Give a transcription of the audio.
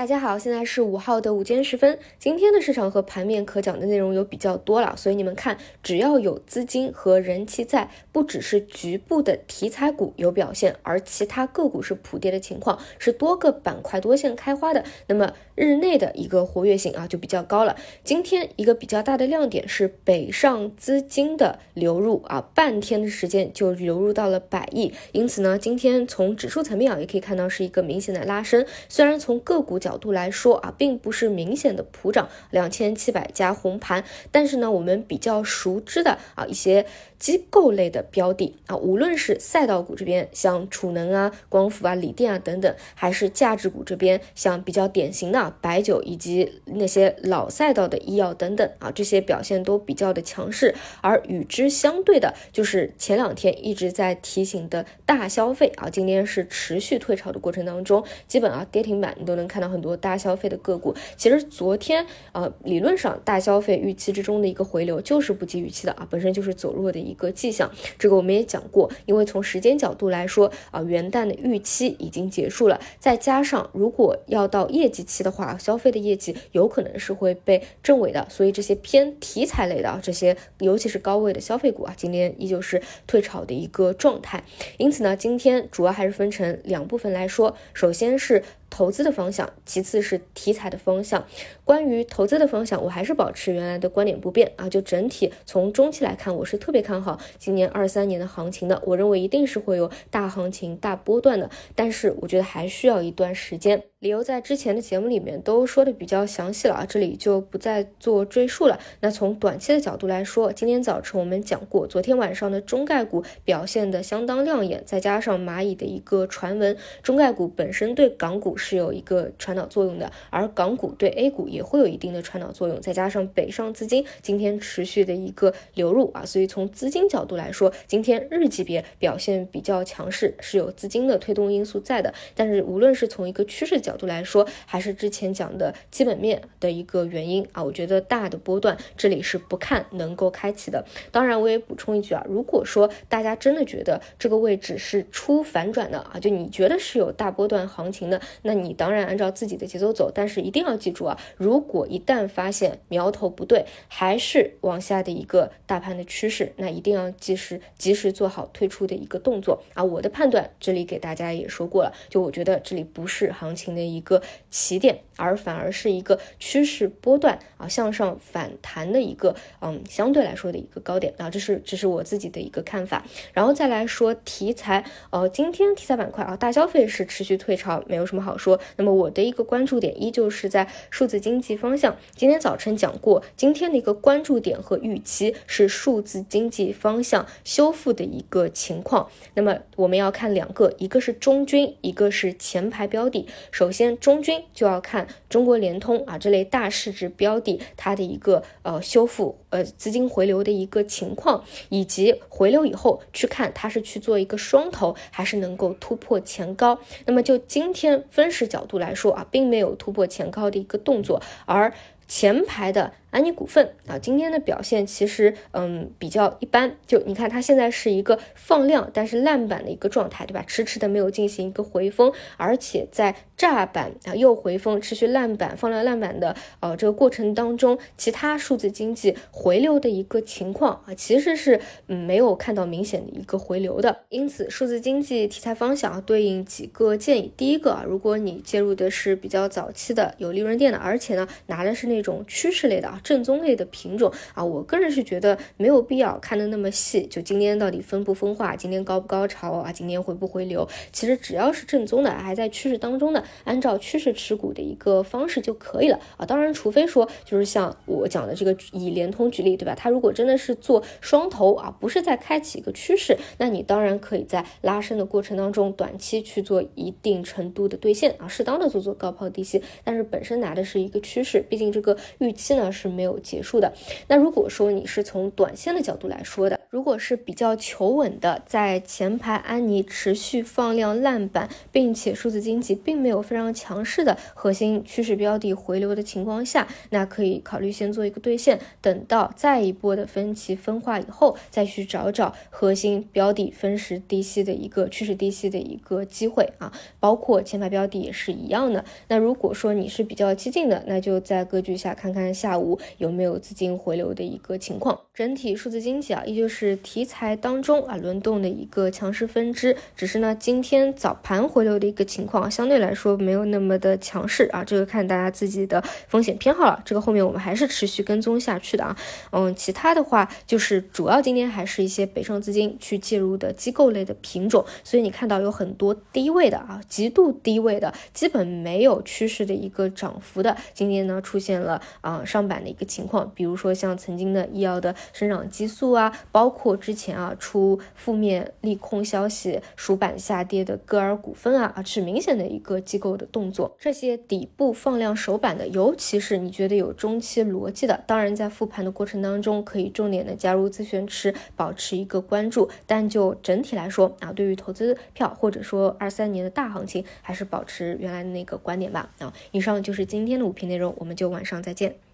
大家好，现在是五号的午间时分。今天的市场和盘面可讲的内容有比较多了，所以你们看，只要有资金和人气在，不只是局部的题材股有表现，而其他个股是普跌的情况，是多个板块多线开花的，那么日内的一个活跃性啊就比较高了。今天一个比较大的亮点是北上资金的流入啊，半天的时间就流入到了百亿，因此呢，今天从指数层面啊也可以看到是一个明显的拉升，虽然从个股角。角度来说啊，并不是明显的普涨，两千七百家红盘。但是呢，我们比较熟知的啊一些机构类的标的啊，无论是赛道股这边，像储能啊、光伏啊、锂电啊等等，还是价值股这边，像比较典型的白酒以及那些老赛道的医药等等啊，这些表现都比较的强势。而与之相对的，就是前两天一直在提醒的大消费啊，今天是持续退潮的过程当中，基本啊跌停板你都能看到很。很多大消费的个股，其实昨天呃，理论上大消费预期之中的一个回流就是不及预期的啊，本身就是走弱的一个迹象。这个我们也讲过，因为从时间角度来说啊，元旦的预期已经结束了，再加上如果要到业绩期的话，消费的业绩有可能是会被证伪的，所以这些偏题材类的啊，这些尤其是高位的消费股啊，今天依旧是退潮的一个状态。因此呢，今天主要还是分成两部分来说，首先是。投资的方向，其次是题材的方向。关于投资的方向，我还是保持原来的观点不变啊。就整体从中期来看，我是特别看好今年二三年的行情的。我认为一定是会有大行情、大波段的，但是我觉得还需要一段时间。理由在之前的节目里面都说的比较详细了啊，这里就不再做赘述了。那从短期的角度来说，今天早晨我们讲过，昨天晚上的中概股表现的相当亮眼，再加上蚂蚁的一个传闻，中概股本身对港股是有一个传导作用的，而港股对 A 股也会有一定的传导作用，再加上北上资金今天持续的一个流入啊，所以从资金角度来说，今天日级别表现比较强势，是有资金的推动因素在的。但是无论是从一个趋势角，度来说，还是之前讲的基本面的一个原因啊，我觉得大的波段这里是不看能够开启的。当然，我也补充一句啊，如果说大家真的觉得这个位置是出反转的啊，就你觉得是有大波段行情的，那那你当然按照自己的节奏走。但是一定要记住啊，如果一旦发现苗头不对，还是往下的一个大盘的趋势，那一定要及时及时做好退出的一个动作啊。我的判断这里给大家也说过了，就我觉得这里不是行情。的一个起点，而反而是一个趋势波段啊向上反弹的一个嗯相对来说的一个高点啊，这是这是我自己的一个看法。然后再来说题材，呃，今天题材板块啊，大消费是持续退潮，没有什么好说。那么我的一个关注点依旧是在数字经济方向。今天早晨讲过，今天的一个关注点和预期是数字经济方向修复的一个情况。那么我们要看两个，一个是中军，一个是前排标的。首先，中军就要看中国联通啊这类大市值标的，它的一个呃修复呃资金回流的一个情况，以及回流以后去看它是去做一个双头，还是能够突破前高。那么就今天分时角度来说啊，并没有突破前高的一个动作，而前排的。安妮股份啊，今天的表现其实嗯比较一般，就你看它现在是一个放量但是烂板的一个状态，对吧？迟迟的没有进行一个回风，而且在炸板啊又回风，持续烂板放量烂板的呃这个过程当中，其他数字经济回流的一个情况啊，其实是嗯没有看到明显的一个回流的。因此，数字经济题材方向对应几个建议，第一个啊，如果你介入的是比较早期的有利润店的，而且呢拿的是那种趋势类的啊。正宗类的品种啊，我个人是觉得没有必要看的那么细。就今天到底分不分化，今天高不高潮啊，今天回不回流？其实只要是正宗的，还在趋势当中的，按照趋势持股的一个方式就可以了啊。当然，除非说就是像我讲的这个以联通举例，对吧？它如果真的是做双头啊，不是在开启一个趋势，那你当然可以在拉升的过程当中，短期去做一定程度的兑现啊，适当的做做高抛低吸。但是本身拿的是一个趋势，毕竟这个预期呢是。没有结束的。那如果说你是从短线的角度来说的。如果是比较求稳的，在前排安妮持续放量烂板，并且数字经济并没有非常强势的核心趋势标的回流的情况下，那可以考虑先做一个兑现，等到再一波的分歧分化以后，再去找找核心标的分时低吸的一个趋势低吸的一个机会啊。包括前排标的也是一样的。那如果说你是比较激进的，那就在格局下看看下午有没有资金回流的一个情况。整体数字经济啊，依旧是是题材当中啊轮动的一个强势分支，只是呢今天早盘回流的一个情况相对来说没有那么的强势啊，这个看大家自己的风险偏好了。这个后面我们还是持续跟踪下去的啊。嗯，其他的话就是主要今天还是一些北上资金去介入的机构类的品种，所以你看到有很多低位的啊，极度低位的，基本没有趋势的一个涨幅的，今天呢出现了啊上板的一个情况，比如说像曾经的医药的。生长激素啊，包包括之前啊出负面利空消息，赎板下跌的歌尔股份啊，是明显的一个机构的动作。这些底部放量首板的，尤其是你觉得有中期逻辑的，当然在复盘的过程当中，可以重点的加入自选池，保持一个关注。但就整体来说啊，对于投资票或者说二三年的大行情，还是保持原来的那个观点吧。啊，以上就是今天的五评内容，我们就晚上再见。